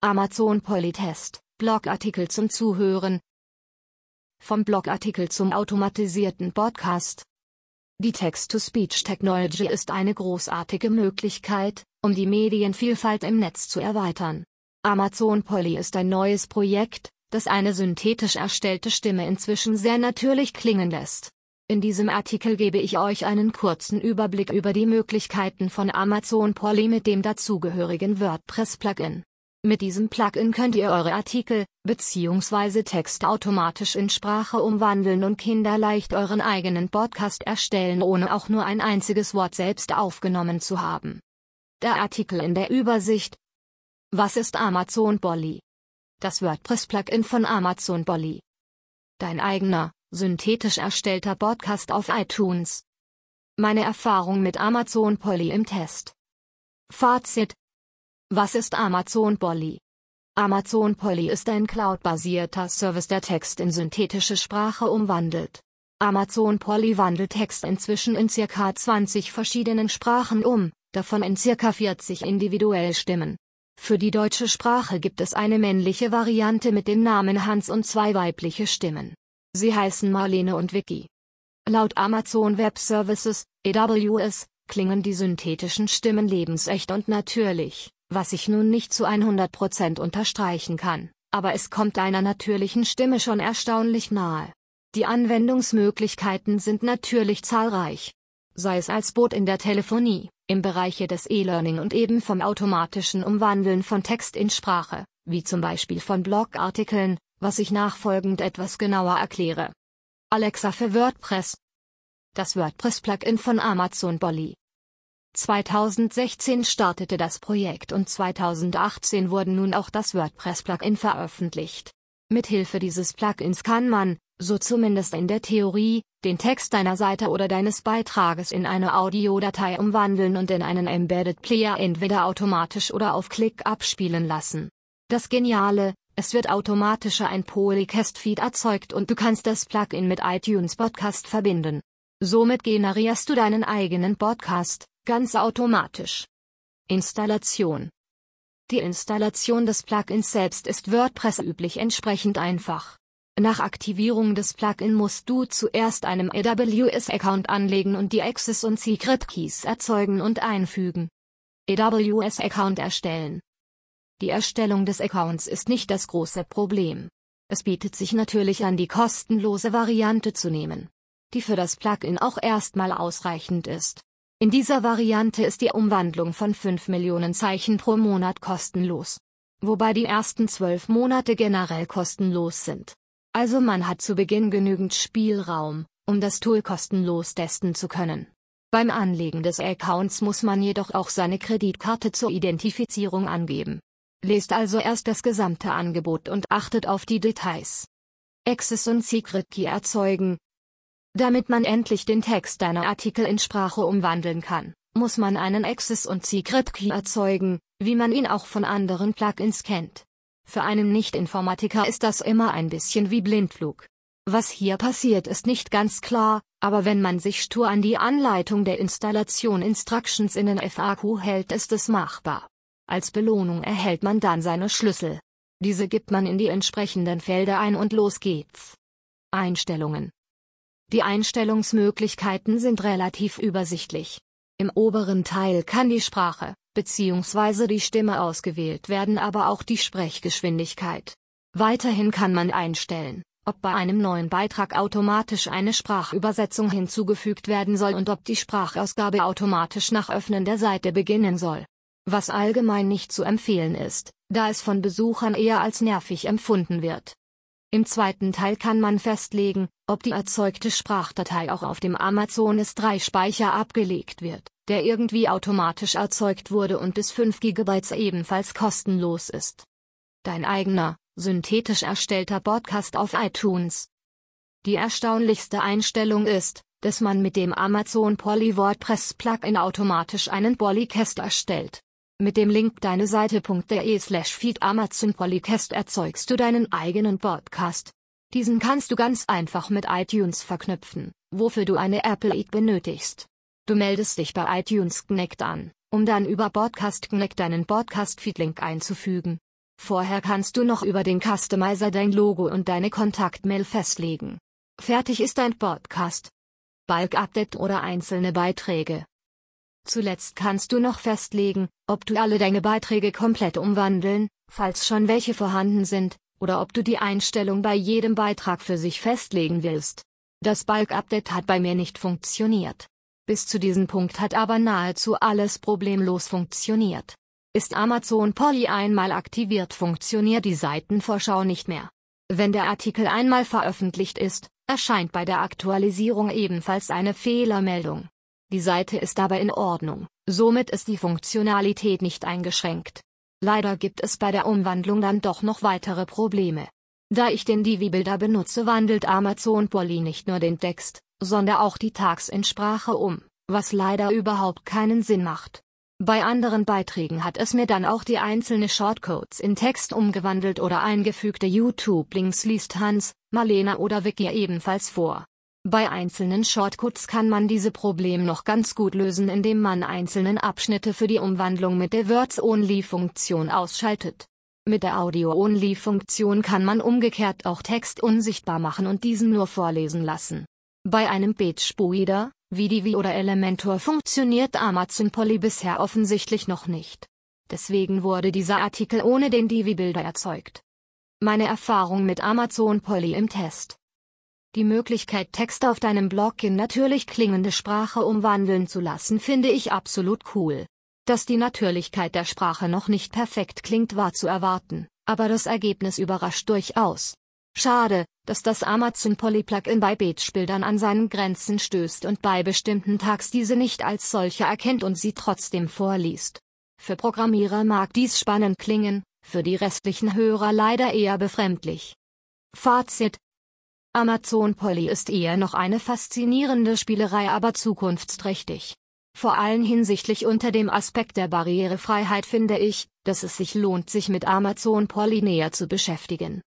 Amazon Polytest, Blogartikel zum Zuhören. Vom Blogartikel zum automatisierten Podcast. Die Text-to-Speech-Technology ist eine großartige Möglichkeit, um die Medienvielfalt im Netz zu erweitern. Amazon Polly ist ein neues Projekt, das eine synthetisch erstellte Stimme inzwischen sehr natürlich klingen lässt. In diesem Artikel gebe ich euch einen kurzen Überblick über die Möglichkeiten von Amazon Polly mit dem dazugehörigen WordPress-Plugin. Mit diesem Plugin könnt ihr eure Artikel bzw. Text automatisch in Sprache umwandeln und kinderleicht euren eigenen Podcast erstellen, ohne auch nur ein einziges Wort selbst aufgenommen zu haben. Der Artikel in der Übersicht. Was ist Amazon Bolly? Das WordPress-Plugin von Amazon Bolly. Dein eigener, synthetisch erstellter Podcast auf iTunes. Meine Erfahrung mit Amazon Polly im Test. Fazit was ist Amazon Polly? Amazon Polly ist ein cloud-basierter Service, der Text in synthetische Sprache umwandelt. Amazon Polly wandelt Text inzwischen in ca. 20 verschiedenen Sprachen um, davon in ca. 40 individuell Stimmen. Für die deutsche Sprache gibt es eine männliche Variante mit dem Namen Hans und zwei weibliche Stimmen. Sie heißen Marlene und Vicky. Laut Amazon Web Services, AWS, klingen die synthetischen Stimmen lebensecht und natürlich was ich nun nicht zu 100% unterstreichen kann, aber es kommt einer natürlichen Stimme schon erstaunlich nahe. Die Anwendungsmöglichkeiten sind natürlich zahlreich. Sei es als Bot in der Telefonie, im Bereiche des E-Learning und eben vom automatischen Umwandeln von Text in Sprache, wie zum Beispiel von Blogartikeln, was ich nachfolgend etwas genauer erkläre. Alexa für WordPress. Das WordPress-Plugin von Amazon Bolly 2016 startete das Projekt und 2018 wurde nun auch das WordPress-Plugin veröffentlicht. Mithilfe dieses Plugins kann man, so zumindest in der Theorie, den Text deiner Seite oder deines Beitrages in eine Audiodatei umwandeln und in einen Embedded Player entweder automatisch oder auf Klick abspielen lassen. Das Geniale, es wird automatisch ein Polycast-Feed erzeugt und du kannst das Plugin mit iTunes Podcast verbinden. Somit generierst du deinen eigenen Podcast, Ganz automatisch. Installation. Die Installation des Plugins selbst ist WordPress üblich entsprechend einfach. Nach Aktivierung des Plugin musst du zuerst einen AWS-Account anlegen und die Access- und Secret-Keys erzeugen und einfügen. AWS-Account erstellen. Die Erstellung des Accounts ist nicht das große Problem. Es bietet sich natürlich an, die kostenlose Variante zu nehmen, die für das Plugin auch erstmal ausreichend ist. In dieser Variante ist die Umwandlung von 5 Millionen Zeichen pro Monat kostenlos. Wobei die ersten 12 Monate generell kostenlos sind. Also man hat zu Beginn genügend Spielraum, um das Tool kostenlos testen zu können. Beim Anlegen des Accounts muss man jedoch auch seine Kreditkarte zur Identifizierung angeben. Lest also erst das gesamte Angebot und achtet auf die Details. Access und Secret Key erzeugen, damit man endlich den Text deiner Artikel in Sprache umwandeln kann, muss man einen Access- und Secret Key erzeugen, wie man ihn auch von anderen Plugins kennt. Für einen Nicht-Informatiker ist das immer ein bisschen wie Blindflug. Was hier passiert ist nicht ganz klar, aber wenn man sich stur an die Anleitung der Installation Instructions in den FAQ hält, ist es machbar. Als Belohnung erhält man dann seine Schlüssel. Diese gibt man in die entsprechenden Felder ein und los geht's. Einstellungen die Einstellungsmöglichkeiten sind relativ übersichtlich. Im oberen Teil kann die Sprache bzw. die Stimme ausgewählt werden, aber auch die Sprechgeschwindigkeit. Weiterhin kann man einstellen, ob bei einem neuen Beitrag automatisch eine Sprachübersetzung hinzugefügt werden soll und ob die Sprachausgabe automatisch nach Öffnen der Seite beginnen soll. Was allgemein nicht zu empfehlen ist, da es von Besuchern eher als nervig empfunden wird. Im zweiten Teil kann man festlegen, ob die erzeugte Sprachdatei auch auf dem Amazon S3-Speicher abgelegt wird, der irgendwie automatisch erzeugt wurde und bis 5 GB ebenfalls kostenlos ist. Dein eigener, synthetisch erstellter Podcast auf iTunes. Die erstaunlichste Einstellung ist, dass man mit dem Amazon Poly WordPress Plugin automatisch einen Polycast erstellt. Mit dem Link deine Seite.de slash feed Amazon Polycast erzeugst du deinen eigenen Podcast. Diesen kannst du ganz einfach mit iTunes verknüpfen, wofür du eine Apple ID benötigst. Du meldest dich bei iTunes Connect an, um dann über Podcast Connect deinen Podcast-Feed-Link einzufügen. Vorher kannst du noch über den Customizer dein Logo und deine Kontaktmail festlegen. Fertig ist dein Podcast. Bulk-Update oder einzelne Beiträge. Zuletzt kannst du noch festlegen, ob du alle deine Beiträge komplett umwandeln, falls schon welche vorhanden sind, oder ob du die Einstellung bei jedem Beitrag für sich festlegen willst. Das Bulk-Update hat bei mir nicht funktioniert. Bis zu diesem Punkt hat aber nahezu alles problemlos funktioniert. Ist Amazon Polly einmal aktiviert funktioniert die Seitenvorschau nicht mehr. Wenn der Artikel einmal veröffentlicht ist, erscheint bei der Aktualisierung ebenfalls eine Fehlermeldung. Die Seite ist aber in Ordnung, somit ist die Funktionalität nicht eingeschränkt. Leider gibt es bei der Umwandlung dann doch noch weitere Probleme. Da ich den Divi-Bilder benutze wandelt Amazon Polly nicht nur den Text, sondern auch die Tags in Sprache um, was leider überhaupt keinen Sinn macht. Bei anderen Beiträgen hat es mir dann auch die einzelne Shortcodes in Text umgewandelt oder eingefügte YouTube-Links liest Hans, Marlena oder Vicky ebenfalls vor. Bei einzelnen Shortcuts kann man diese Problem noch ganz gut lösen indem man einzelnen Abschnitte für die Umwandlung mit der Words-Only-Funktion ausschaltet. Mit der Audio-Only-Funktion kann man umgekehrt auch Text unsichtbar machen und diesen nur vorlesen lassen. Bei einem Page-Spuider, wie Divi oder Elementor funktioniert Amazon Polly bisher offensichtlich noch nicht. Deswegen wurde dieser Artikel ohne den Divi-Bilder erzeugt. Meine Erfahrung mit Amazon Polly im Test. Die Möglichkeit Texte auf deinem Blog in natürlich klingende Sprache umwandeln zu lassen finde ich absolut cool. Dass die Natürlichkeit der Sprache noch nicht perfekt klingt war zu erwarten, aber das Ergebnis überrascht durchaus. Schade, dass das Amazon Poly Plugin bei Page-Bildern an seinen Grenzen stößt und bei bestimmten Tags diese nicht als solche erkennt und sie trotzdem vorliest. Für Programmierer mag dies spannend klingen, für die restlichen Hörer leider eher befremdlich. Fazit Amazon Polly ist eher noch eine faszinierende Spielerei, aber zukunftsträchtig. Vor allem hinsichtlich unter dem Aspekt der Barrierefreiheit finde ich, dass es sich lohnt, sich mit Amazon Polly näher zu beschäftigen.